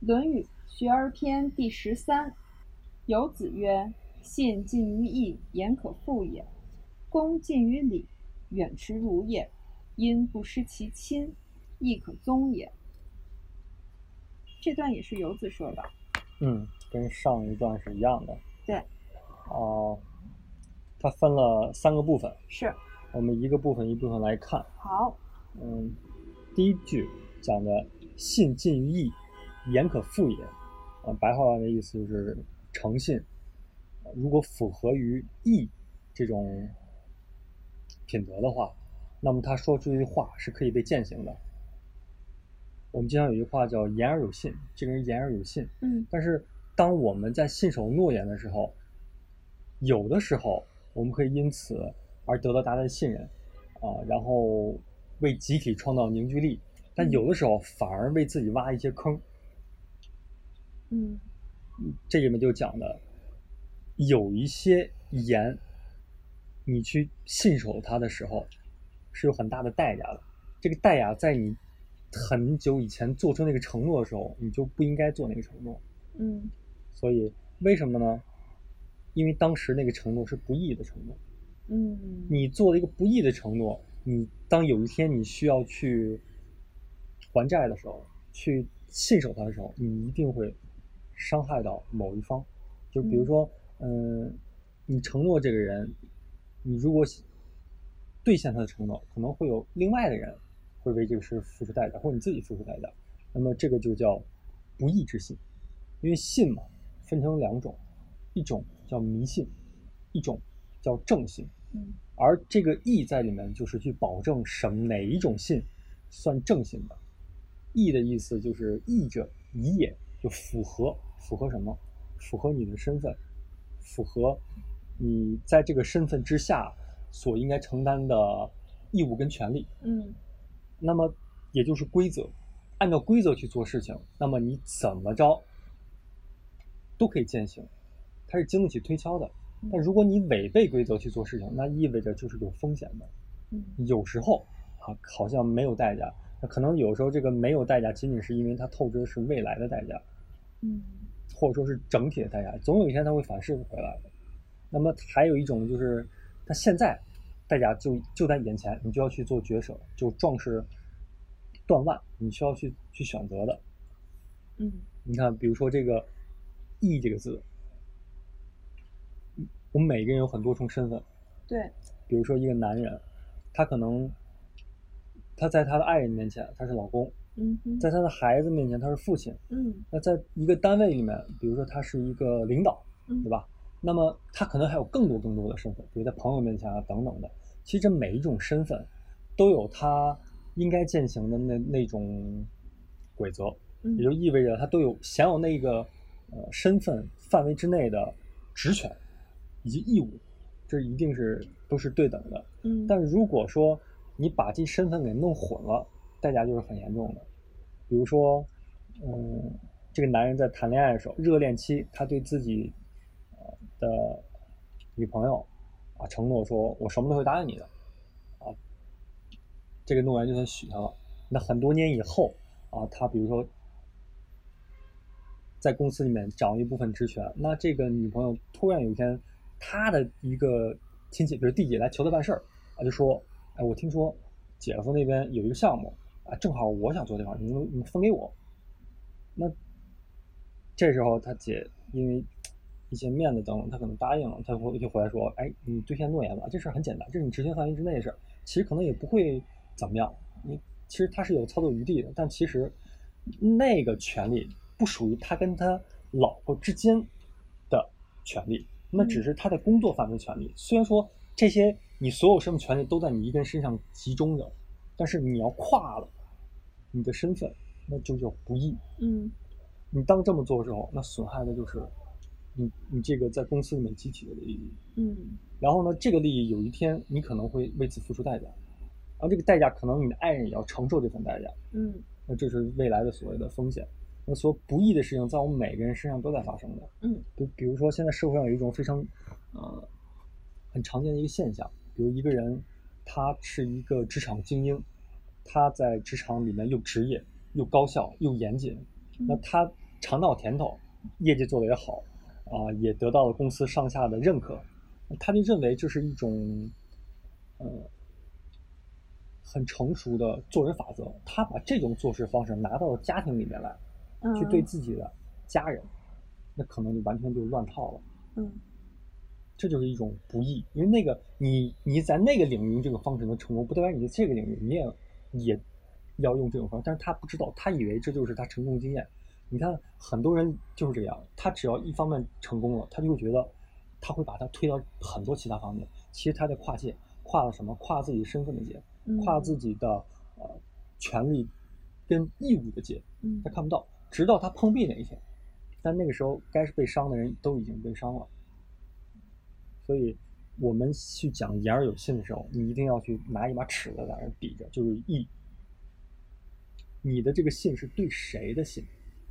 论语·学而篇第十三。有子曰：“信近于义，言可复也；恭近于礼，远耻辱也。因不失其亲，亦可宗也。”这段也是游子说的。嗯，跟上一段是一样的。对。哦，它分了三个部分。是。我们一个部分一部分来看。好。嗯，第一句讲的“信近于义，言可复也”。啊，白话文的意思就是诚信，如果符合于义这种品德的话，那么他说出去话是可以被践行的。我们经常有一句话叫“言而有信”，这个人言而有信。嗯。但是当我们在信守诺言的时候，有的时候我们可以因此而得到大家的信任，啊，然后为集体创造凝聚力；但有的时候反而为自己挖一些坑。嗯。这里面就讲的，有一些言，你去信守它的时候，是有很大的代价的。这个代价在你。很久以前做出那个承诺的时候，你就不应该做那个承诺。嗯，所以为什么呢？因为当时那个承诺是不义的承诺。嗯，你做了一个不义的承诺，你当有一天你需要去还债的时候，去信守它的时候，你一定会伤害到某一方。就比如说，嗯，你承诺这个人，你如果兑现他的承诺，可能会有另外的人。会为这个事付出代价，或者你自己付出代价，那么这个就叫不义之信。因为信嘛，分成两种，一种叫迷信，一种叫正信。嗯。而这个义在里面，就是去保证什哪一种信算正信的。义的意思就是义者宜也，就符合符合什么？符合你的身份，符合你在这个身份之下所应该承担的义务跟权利。嗯。那么，也就是规则，按照规则去做事情，那么你怎么着都可以践行，它是经得起推敲的。但如果你违背规则去做事情，那意味着就是有风险的。有时候啊，好像没有代价，那可能有时候这个没有代价，仅仅是因为它透支的是未来的代价，嗯，或者说是整体的代价，总有一天它会反噬回来的。那么还有一种就是，它现在。代价就就在眼前，你就要去做抉舍，就壮士断腕，你需要去去选择的。嗯，你看，比如说这个“义”这个字，我们每个人有很多重身份。对。比如说一个男人，他可能他在他的爱人面前他是老公，嗯，在他的孩子面前他是父亲，嗯，那在一个单位里面，比如说他是一个领导，对吧？那么他可能还有更多更多的身份，比如在朋友面前啊等等的。其实这每一种身份，都有他应该践行的那那种规则，也就意味着他都有享有那个呃身份范围之内的职权以及义务，这一定是都是对等的。嗯。但如果说你把这身份给弄混了，代价就是很严重的。比如说，嗯，这个男人在谈恋爱的时候，热恋期，他对自己。的女朋友啊，承诺说我什么都会答应你的啊，这个诺言就算许下了。那很多年以后啊，他比如说在公司里面掌握一部分职权，那这个女朋友突然有一天，他的一个亲戚，比如弟弟来求他办事儿啊，就说：“哎，我听说姐夫那边有一个项目啊，正好我想做这块，你们你分给我。”那这时候他姐因为。一些面子等等，他可能答应了，他会就回来说：“哎，你兑现诺言吧，这事儿很简单，这是你执行范围之内的事儿，其实可能也不会怎么样。你其实他是有操作余地的，但其实那个权利不属于他跟他老婆之间的权利，那只是他的工作范围权利。虽然说这些你所有什么权利都在你一个人身上集中着，但是你要跨了你的身份，那就叫不义。嗯，你当这么做的时候，那损害的就是。”你你这个在公司里面集体的利益，嗯，然后呢，这个利益有一天你可能会为此付出代价，然后这个代价可能你的爱人也要承受这份代价，嗯，那这是未来的所谓的风险。那所不义的事情在我们每个人身上都在发生的，嗯，比比如说现在社会上有一种非常呃很常见的一个现象，比如一个人他是一个职场精英，他在职场里面又职业又高效又严谨，那他尝到甜头，业绩做得也好，啊、也得到了公司上下的认可，他就认为这是一种，呃，很成熟的做人法则。他把这种做事方式拿到了家庭里面来，去对嗯自己的家人，那可能就完全就乱套了。嗯这就是一种不易，因为那个你你在那个领域用这个方式能成功，不代表你在这个领域你也也要用这种方式。但是他不知道，他以为这就是他成功经验。你看很多人就是这样，他只要一方面成功了，他就会觉得他会把它推到很多其他方面。其实他在跨界，跨了什么？跨自己身份的界，嗯跨自己的呃权利跟义务的界，嗯他看不到，直到他碰壁那一天。但那个时候，该是被伤的人都已经被伤了。所以，我们去讲言而有信的时候，你一定要去拿一把尺子在那儿比着，就是义。你的这个信是对谁的信？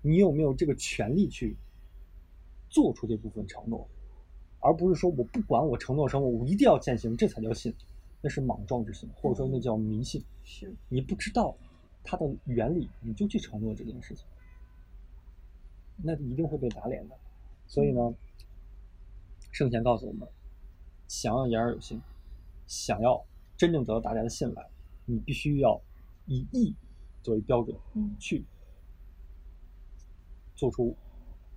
你有没有这个权利去做出这部分承诺，而不是说我不管我承诺什么，我一定要践行，这才叫信，那是莽撞之信，或者说那叫迷信。是你不知道它的原理，你就去承诺这件事情，那一定会被打脸的。所以呢，圣贤告诉我们，想要言而有信，想要真正得到大家的信赖，你必须要以义作为标准嗯去做出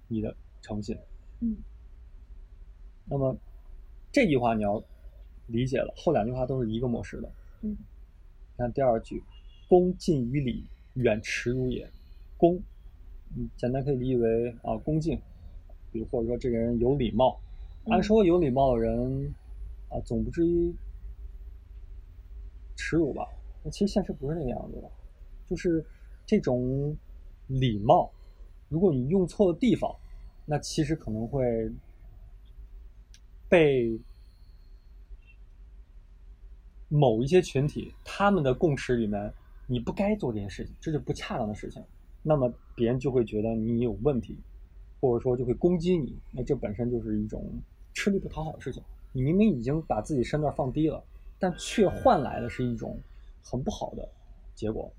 你的诚信。嗯那么这句话你要理解了，后两句话都是一个模式的。嗯看第二句，恭敬于礼，远耻辱也。恭，嗯，简单可以理解为啊恭敬，比如或者说这个人有礼貌。按嗯说有礼貌的人啊，总不至于耻辱吧？那其实现实不是那个样子的，就是这种礼貌，如果你用错了地方，那其实可能会被某一些群体他们的共识里面，你不该做这件事情，这是不恰当的事情，那么别人就会觉得你有问题，或者说就会攻击你，那这本身就是一种吃力不讨好的事情。你明明已经把自己身段放低了，但却换来的是一种很不好的结果。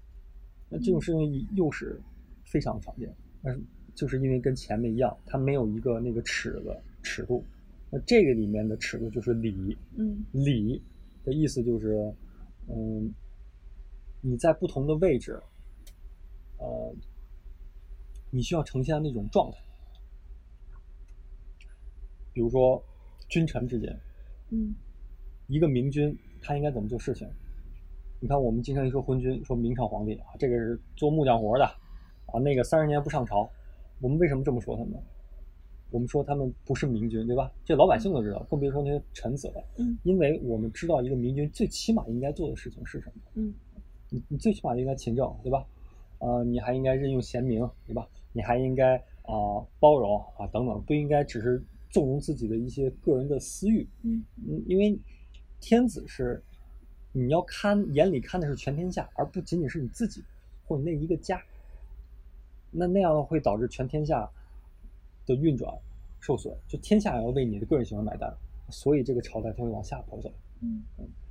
那这种事情又是非常常见，但是就是因为跟前面一样，它没有一个那个尺子尺度。那这个里面的尺度就是礼，嗯礼的意思就是，嗯，你在不同的位置，呃，你需要呈现那种状态。比如说，君臣之间，嗯一个明君他应该怎么做事情？你看，我们经常一说昏君，说明朝皇帝啊，这个是做木匠活的，啊，那个三十年不上朝。我们为什么这么说他们？我们说他们不是明君，对吧？这老百姓都知道，更别说那些臣子了。嗯因为我们知道一个明君最起码应该做的事情是什么。嗯你你最起码应该勤政，对吧？呃，你还应该任用贤明，对吧？你还应该啊、包容啊等等，不应该只是纵容自己的一些个人的私欲。嗯嗯，因为天子是你要看眼里看的是全天下，而不仅仅是你自己或者那一个家。那那样会导致全天下的运转受损，就天下要为你的个人行为买单，所以这个朝代才会往下跑走。嗯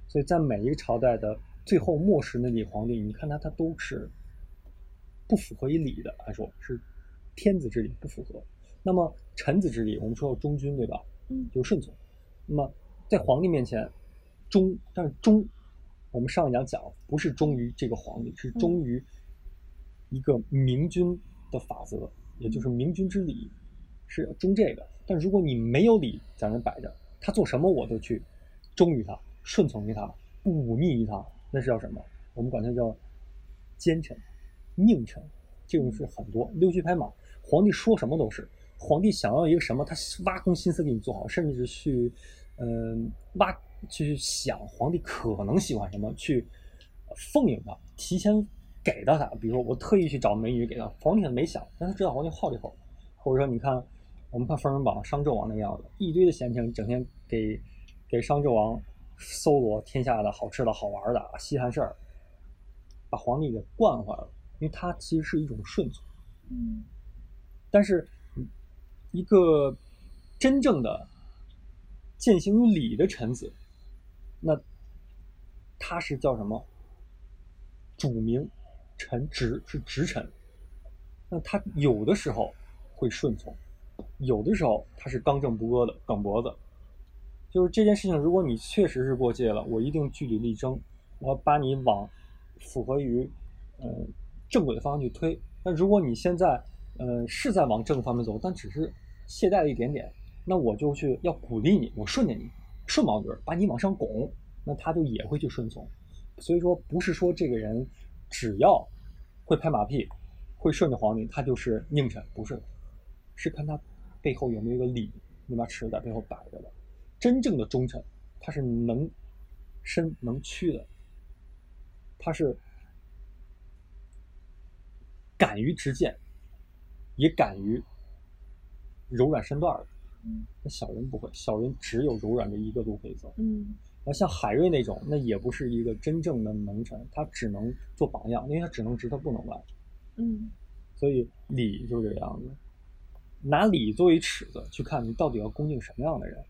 所以在每一个朝代的最后末世那里皇帝，你看他他都是不符合于礼的，来说是天子之礼不符合。那么臣子之礼，我们说要忠君，对吧？嗯就是顺从。那么在皇帝面前，忠，但是忠，我们上一讲讲不是忠于这个皇帝，是忠于一个明君的法则，也就是明君之礼，是要忠这个。但如果你没有礼在那摆着，他做什么我都去忠于他，顺从于他，不忤逆于他，那是叫什么？我们管他叫奸臣、佞臣，这种是很多溜须拍马。皇帝说什么都是，皇帝想要一个什么，他挖空心思给你做好，甚至是去，嗯、挖去想皇帝可能喜欢什么，去呃奉迎他，提前给到他。比如说，我特意去找美女给他，皇帝没想，但他知道皇帝好这口。或者说，你看，我们看《封神榜》，商纣王那样子，一堆的闲情，整天给给商纣王搜罗天下的好吃的好玩的稀罕事儿，把皇帝给惯坏了。因为他其实是一种顺从。嗯但是，嗯一个真正的践行于礼的臣子，那他是叫什么？主名臣职是职臣。那他有的时候会顺从，有的时候他是刚正不阿的梗脖子。就是这件事情，如果你确实是过界了，我一定据理力争，我要把你往符合于呃正轨的方向去推。那如果你现在呃是在往正方面走，但只是懈怠了一点点，那我就去要鼓励你，我顺着你，顺毛驴把你往上拱，那他就也会去顺从。所以说，不是说这个人只要会拍马屁，会顺着皇帝，他就是佞臣，不是，是看他背后有没有一个理，那把尺子在背后摆着的。真正的忠臣，他是能伸能屈的，他是敢于直谏，也敢于柔软身段的。嗯那小人不会，小人只有柔软这一个路可以走。嗯那像海瑞那种，那也不是一个真正的能臣，他只能做榜样，因为他只能直，他不能歪。嗯所以礼就是这个样子，拿礼作为尺子去看你到底要恭敬什么样的人，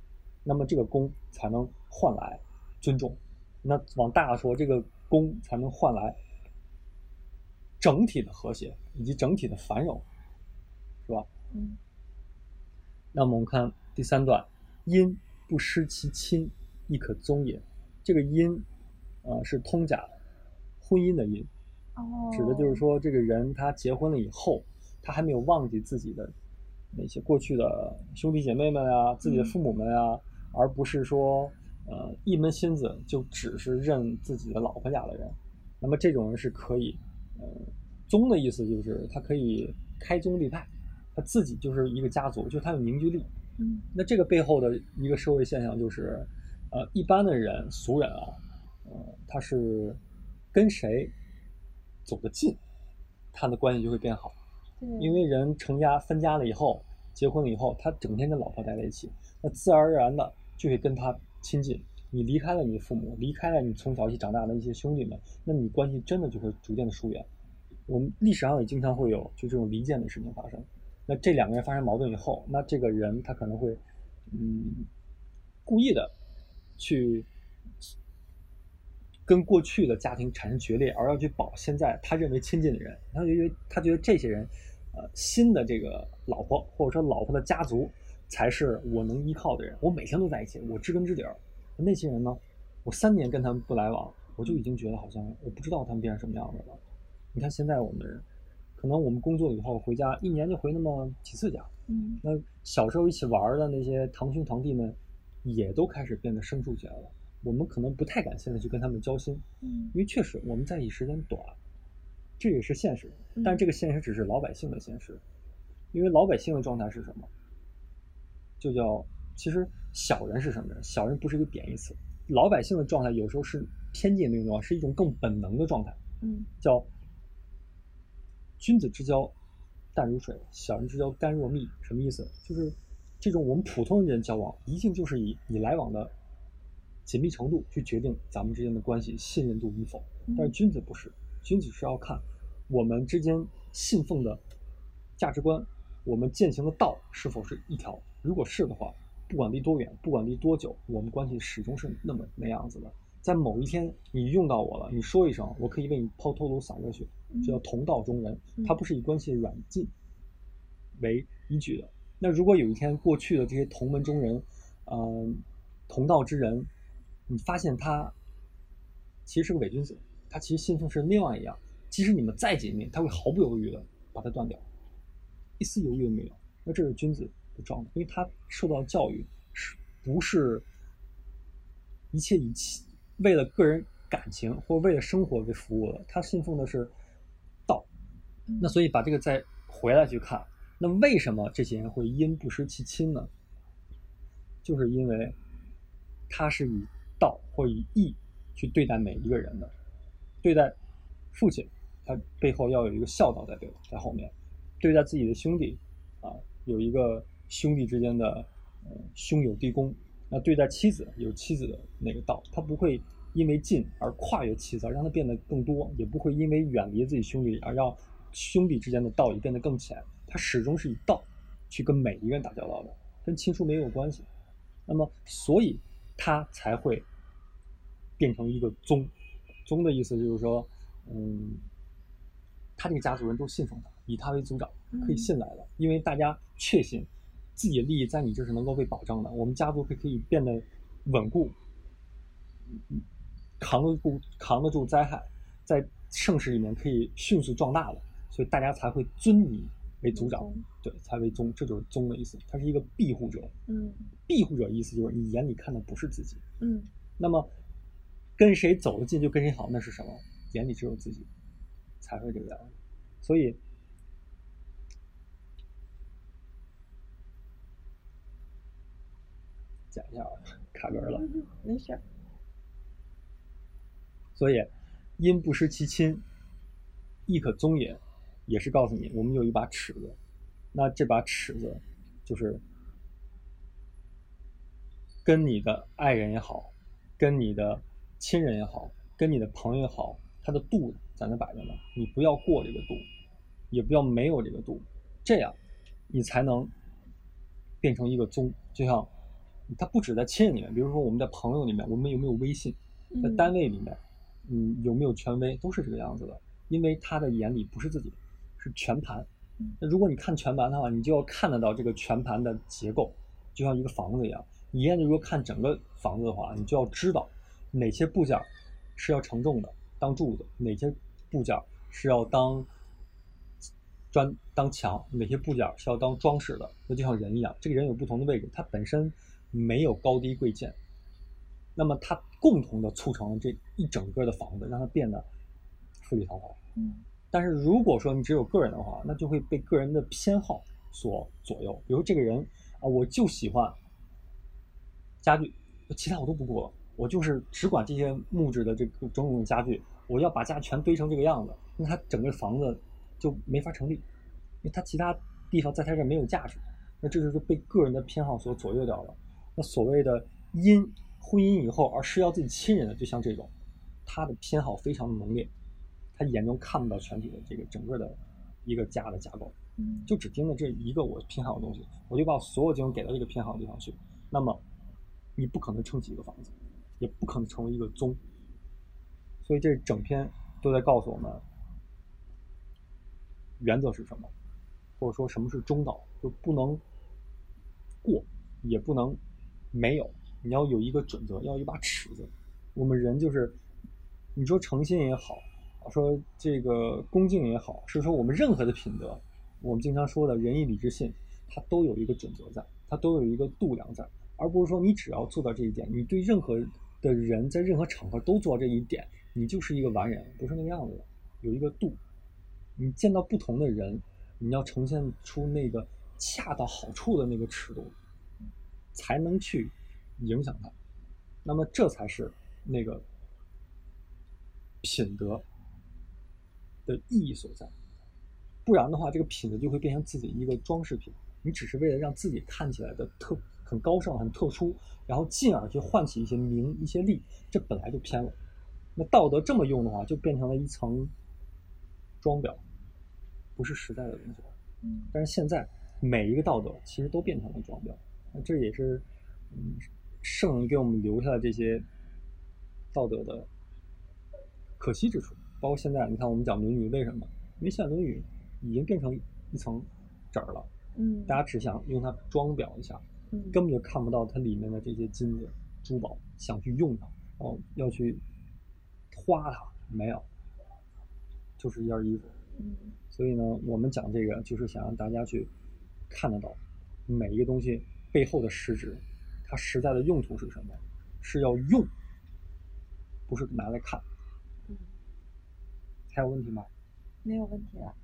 那么这个恭才能换来尊重。那往大了说，这个恭才能换来整体的和谐以及整体的繁荣，是吧？嗯那么我们看第三段，因不失其亲，亦可宗也。这个因，呃，是通假婚姻的因，哦，指的就是说，这个人他结婚了以后，他还没有忘记自己的那些过去的兄弟姐妹们啊，自己的父母们啊，而不是说，呃，一门心思就只是认自己的老婆家的人。那么这种人是可以，呃，宗的意思就是他可以开宗立派，他自己就是一个家族，就是他有凝聚力。嗯那这个背后的一个社会现象就是，呃，一般的人俗人啊，呃，他是跟谁走得近，他的关系就会变好。对，因为人成家分家了以后，结婚了以后，他整天跟老婆待在一起，那自然而然的就会跟他亲近。你离开了你的父母，离开了你从小一起长大的一些兄弟们，那你关系真的就会逐渐的疏远。我们历史上也经常会有就这种离间的事情发生。那这两个人发生矛盾以后，那这个人他可能会，嗯，故意的去跟过去的家庭产生决裂，而要去保现在他认为亲近的人。他觉得他觉得这些人，呃，新的这个老婆或者说老婆的家族才是我能依靠的人。我每天都在一起，我知根知底儿。那些人呢，我三年跟他们不来往，我就已经觉得好像我不知道他们变成什么样子了。你看现在我们的人，可能我们工作以后回家一年就回那么几次家，嗯那小时候一起玩的那些堂兄堂弟们，也都开始变得生疏起来了。我们可能不太敢现在去跟他们交心，嗯因为确实我们在一起时间短，这也是现实。嗯但这个现实只是老百姓的现实，因为老百姓的状态是什么？就叫其实小人是什么人？小人不是一个贬义词，老百姓的状态有时候是偏见的那种，是一种更本能的状态。嗯叫君子之交淡如水，小人之交甘若蜜。什么意思？就是这种我们普通人交往，一定就是以你来往的紧密程度去决定咱们之间的关系信任度与否。但是君子不是，君子是要看我们之间信奉的价值观，我们践行的道是否是一条。如果是的话，不管离多远，不管离多久，我们关系始终是那么那样子的。在某一天你用到我了，你说一声，我可以为你抛头颅洒热血，这叫同道中人。它不是以关系软禁为依据的。那如果有一天过去的这些同门中人，嗯、同道之人，你发现他其实是个伪君子，他其实信奉是另外一样。即使你们再紧密，他会毫不犹豫的把它断掉，一丝犹豫都没有。那这是君子的状态，因为他受到教育是不是一切以其为了个人感情或为了生活为服务了？他信奉的是道。那所以把这个再回来去看，那为什么这些人会因不失其亲呢？就是因为他是以道或以义去对待每一个人的，对待父亲，他背后要有一个孝道在背在后面；对待自己的兄弟，啊，有一个兄弟之间的呃兄友弟恭；那对待妻子有妻子的那个道，他不会因为近而跨越妻子，而让他变得更多，也不会因为远离自己兄弟而让兄弟之间的道义变得更浅。他始终是以道去跟每一个人打交道的，跟亲疏没有关系。那么，所以他才会变成一个宗。宗的意思就是说，嗯，他这个家族人都信奉他，以他为族长，可以嗯信赖的，因为大家确信自己的利益在你这是能够被保障的，我们家族是可以变得稳固，扛得住扛得住灾害，在盛世里面可以迅速壮大的，所以大家才会尊你为族长，宗对，才为宗，这就是宗的意思，它是一个庇护者，嗯庇护者意思就是你眼里看的不是自己，嗯那么跟谁走得近就跟谁好，那是什么？眼里只有自己，才会这个样子。所以，讲一下啊，卡壳了。嗯，没事儿。所以，因不失其亲，亦可宗也，也是告诉你，我们有一把尺子，那这把尺子就是跟你的爱人也好，跟你的亲人也好，跟你的朋友也好，它的度在那摆着呢，你不要过这个度，也不要没有这个度，这样你才能变成一个宗。就像它不止在亲人里面，比如说我们在朋友里面，我们有没有微信？在嗯单位里面，嗯，有没有权威，都是这个样子的。因为他的眼里不是自己，是全盘嗯。那如果你看全盘的话，你就要看得到这个全盘的结构，就像一个房子一样。你现在如果看整个房子的话，你就要知道哪些部件是要承重的，当柱子；哪些部件是要当砖当墙，哪些部件是要当装饰的。那就像人一样，这个人有不同的位置，他本身没有高低贵贱，那么它共同的促成了这一整个的房子，让它变得富丽堂皇。嗯但是如果说你只有个人的话，那就会被个人的偏好所左右。比如这个人啊，我就喜欢家具，其他我都不顾了，我就是只管这些木质的这个种种的家具，我要把家全堆成这个样子，那他整个房子就没法成立，因为他其他地方在他这儿没有价值，那这就是被个人的偏好所左右掉了。那所谓的因婚姻以后而失掉自己亲人的，就像这种，他的偏好非常的浓烈，他眼中看不到全体的这个整个的一个家的架构，嗯就只盯着这一个我偏好的东西，我就把所有精力给到这个偏好的地方去，那么你不可能撑起一个房子，也不可能成为一个宗。所以这整篇都在告诉我们，原则是什么，或者说什么是中道，就不能过，也不能没有，你要有一个准则，要一把尺子。我们人就是，你说诚心也好，说这个恭敬也好，是说我们任何的品德，我们经常说的仁义礼智信，它都有一个准则在，它都有一个度量在，而不是说你只要做到这一点，你对任何的人在任何场合都做到这一点，你就是一个完人，不是那个样子的，有一个度。你见到不同的人，你要呈现出那个恰到好处的那个尺度，才能去影响他。那么这才是那个品德的意义所在。不然的话，这个品德就会变成自己一个装饰品。你只是为了让自己看起来的特很高尚、很特殊，然后进而去唤起一些名、一些利，这本来就偏了。那道德这么用的话，就变成了一层装裱，不是实在的东西。嗯但是现在每一个道德其实都变成了装裱，那这也是嗯圣人给我们留下的这些道德的可惜之处。包括现在，你看我们讲《论语》，为什么？因为现在《论语》已经变成一层纸儿了，嗯大家只想用它装裱一下，嗯根本就看不到它里面的这些金子、珠宝，想去用它，哦，要去花它，没有，就是一件衣服。嗯所以呢，我们讲这个就是想让大家去看得到每一个东西背后的实质，它实在的用途是什么？是要用，不是拿来看。嗯，还有问题吗？没有问题了。